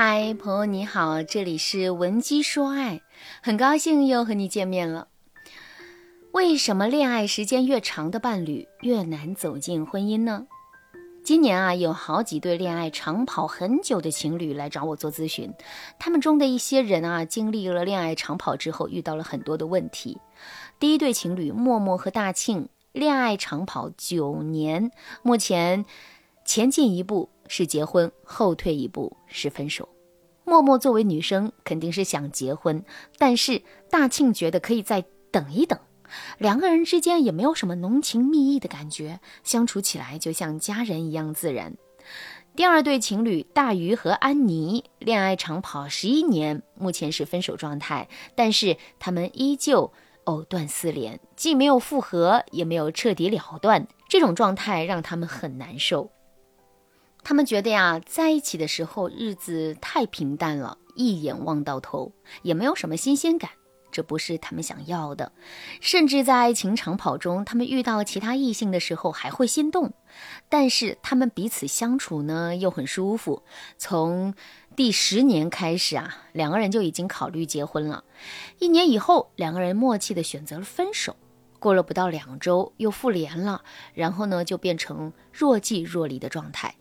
嗨，朋友你好，这里是文姬说爱，很高兴又和你见面了。为什么恋爱时间越长的伴侣越难走进婚姻呢？今年啊，有好几对恋爱长跑很久的情侣来找我做咨询，他们中的一些人啊，经历了恋爱长跑之后，遇到了很多的问题。第一对情侣默默和大庆，恋爱长跑九年，目前前进一步。是结婚，后退一步是分手。默默作为女生肯定是想结婚，但是大庆觉得可以再等一等。两个人之间也没有什么浓情蜜意的感觉，相处起来就像家人一样自然。第二对情侣大鱼和安妮恋爱长跑十一年，目前是分手状态，但是他们依旧藕断丝连，既没有复合，也没有彻底了断。这种状态让他们很难受。他们觉得呀，在一起的时候日子太平淡了，一眼望到头，也没有什么新鲜感，这不是他们想要的。甚至在爱情长跑中，他们遇到其他异性的时候还会心动，但是他们彼此相处呢又很舒服。从第十年开始啊，两个人就已经考虑结婚了。一年以后，两个人默契的选择了分手。过了不到两周，又复联了，然后呢就变成若即若离的状态。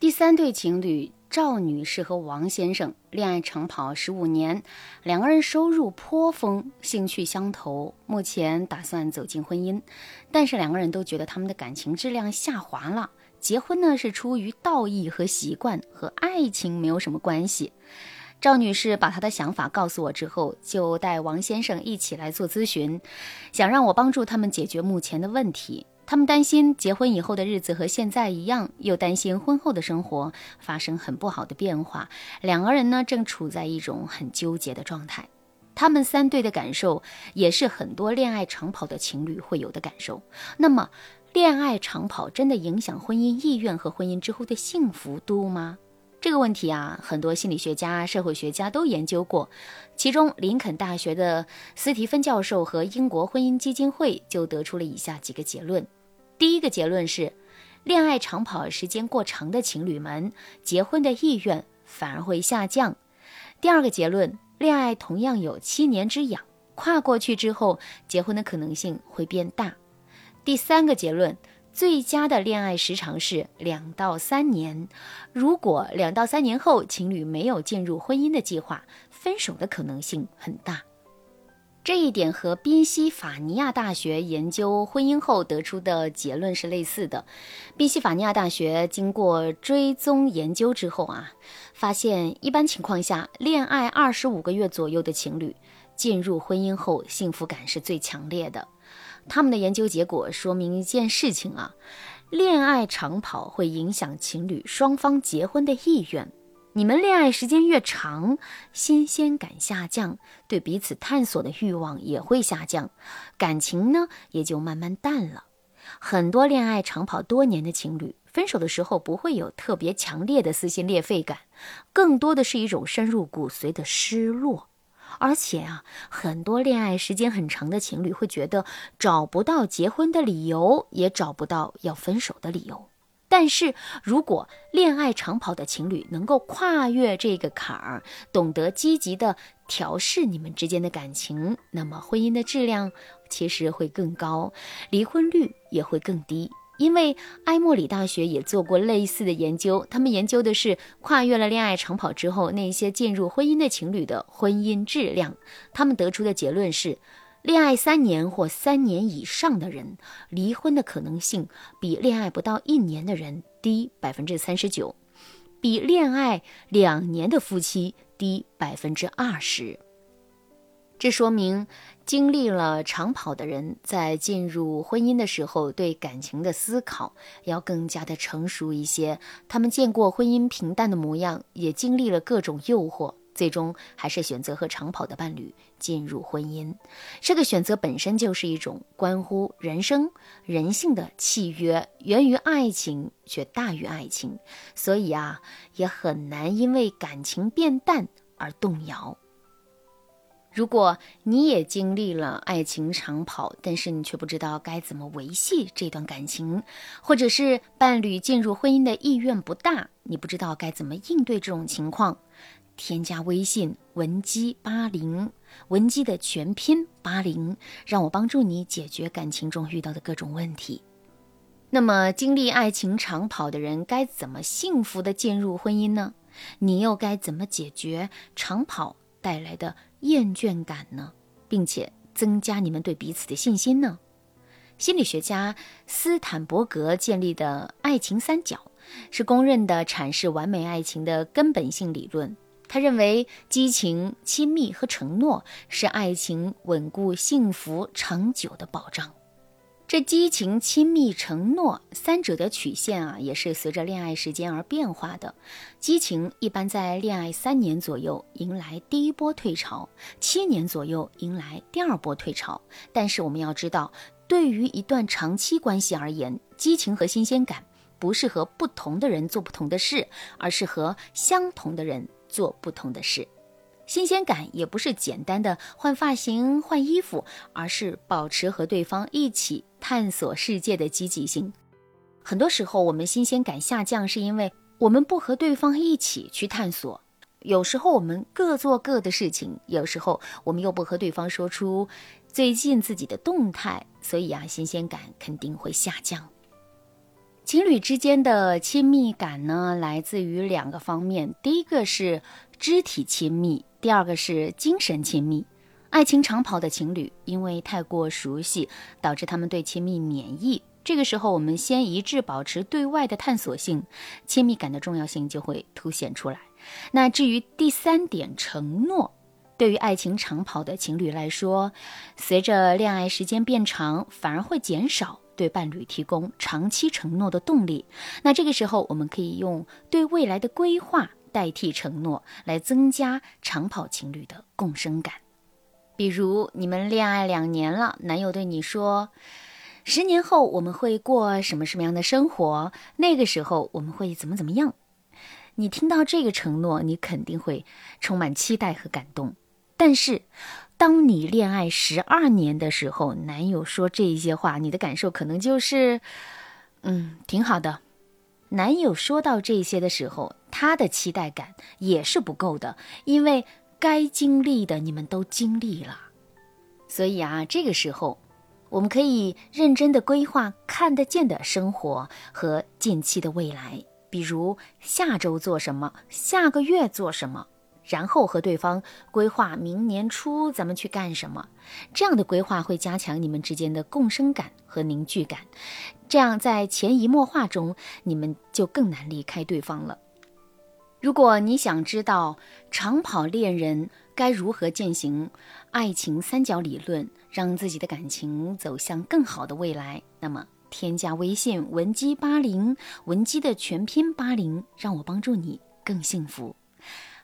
第三对情侣赵女士和王先生恋爱长跑十五年，两个人收入颇丰，兴趣相投，目前打算走进婚姻。但是两个人都觉得他们的感情质量下滑了。结婚呢是出于道义和习惯，和爱情没有什么关系。赵女士把她的想法告诉我之后，就带王先生一起来做咨询，想让我帮助他们解决目前的问题。他们担心结婚以后的日子和现在一样，又担心婚后的生活发生很不好的变化。两个人呢，正处在一种很纠结的状态。他们三对的感受，也是很多恋爱长跑的情侣会有的感受。那么，恋爱长跑真的影响婚姻意愿和婚姻之后的幸福度吗？这个问题啊，很多心理学家、社会学家都研究过。其中，林肯大学的斯蒂芬教授和英国婚姻基金会就得出了以下几个结论。第一个结论是，恋爱长跑时间过长的情侣们，结婚的意愿反而会下降。第二个结论，恋爱同样有七年之痒，跨过去之后，结婚的可能性会变大。第三个结论。最佳的恋爱时长是两到三年。如果两到三年后情侣没有进入婚姻的计划，分手的可能性很大。这一点和宾夕法尼亚大学研究婚姻后得出的结论是类似的。宾夕法尼亚大学经过追踪研究之后啊，发现一般情况下，恋爱二十五个月左右的情侣进入婚姻后，幸福感是最强烈的。他们的研究结果说明一件事情啊，恋爱长跑会影响情侣双方结婚的意愿。你们恋爱时间越长，新鲜感下降，对彼此探索的欲望也会下降，感情呢也就慢慢淡了。很多恋爱长跑多年的情侣，分手的时候不会有特别强烈的撕心裂肺感，更多的是一种深入骨髓的失落。而且啊，很多恋爱时间很长的情侣会觉得找不到结婚的理由，也找不到要分手的理由。但是如果恋爱长跑的情侣能够跨越这个坎儿，懂得积极的调试你们之间的感情，那么婚姻的质量其实会更高，离婚率也会更低。因为埃默里大学也做过类似的研究，他们研究的是跨越了恋爱长跑之后那些进入婚姻的情侣的婚姻质量。他们得出的结论是，恋爱三年或三年以上的人，离婚的可能性比恋爱不到一年的人低百分之三十九，比恋爱两年的夫妻低百分之二十。这说明。经历了长跑的人，在进入婚姻的时候，对感情的思考要更加的成熟一些。他们见过婚姻平淡的模样，也经历了各种诱惑，最终还是选择和长跑的伴侣进入婚姻。这个选择本身就是一种关乎人生、人性的契约，源于爱情却大于爱情，所以啊，也很难因为感情变淡而动摇。如果你也经历了爱情长跑，但是你却不知道该怎么维系这段感情，或者是伴侣进入婚姻的意愿不大，你不知道该怎么应对这种情况，添加微信文姬八零，文姬的全拼八零，让我帮助你解决感情中遇到的各种问题。那么，经历爱情长跑的人该怎么幸福的进入婚姻呢？你又该怎么解决长跑带来的厌倦感呢？并且增加你们对彼此的信心呢？心理学家斯坦伯格建立的爱情三角是公认的阐释完美爱情的根本性理论。他认为，激情、亲密和承诺是爱情稳固、幸福、长久的保障。这激情、亲密、承诺三者的曲线啊，也是随着恋爱时间而变化的。激情一般在恋爱三年左右迎来第一波退潮，七年左右迎来第二波退潮。但是我们要知道，对于一段长期关系而言，激情和新鲜感不是和不同的人做不同的事，而是和相同的人做不同的事。新鲜感也不是简单的换发型、换衣服，而是保持和对方一起探索世界的积极性。很多时候，我们新鲜感下降，是因为我们不和对方一起去探索。有时候我们各做各的事情，有时候我们又不和对方说出最近自己的动态，所以啊，新鲜感肯定会下降。情侣之间的亲密感呢，来自于两个方面，第一个是肢体亲密。第二个是精神亲密，爱情长跑的情侣因为太过熟悉，导致他们对亲密免疫。这个时候，我们先一致保持对外的探索性，亲密感的重要性就会凸显出来。那至于第三点，承诺，对于爱情长跑的情侣来说，随着恋爱时间变长，反而会减少对伴侣提供长期承诺的动力。那这个时候，我们可以用对未来的规划。代替承诺来增加长跑情侣的共生感，比如你们恋爱两年了，男友对你说：“十年后我们会过什么什么样的生活？那个时候我们会怎么怎么样？”你听到这个承诺，你肯定会充满期待和感动。但是，当你恋爱十二年的时候，男友说这些话，你的感受可能就是：“嗯，挺好的。”男友说到这些的时候，他的期待感也是不够的，因为该经历的你们都经历了，所以啊，这个时候我们可以认真的规划看得见的生活和近期的未来，比如下周做什么，下个月做什么。然后和对方规划明年初咱们去干什么，这样的规划会加强你们之间的共生感和凝聚感，这样在潜移默化中，你们就更难离开对方了。如果你想知道长跑恋人该如何践行爱情三角理论，让自己的感情走向更好的未来，那么添加微信文姬八零，文姬的全拼八零，让我帮助你更幸福。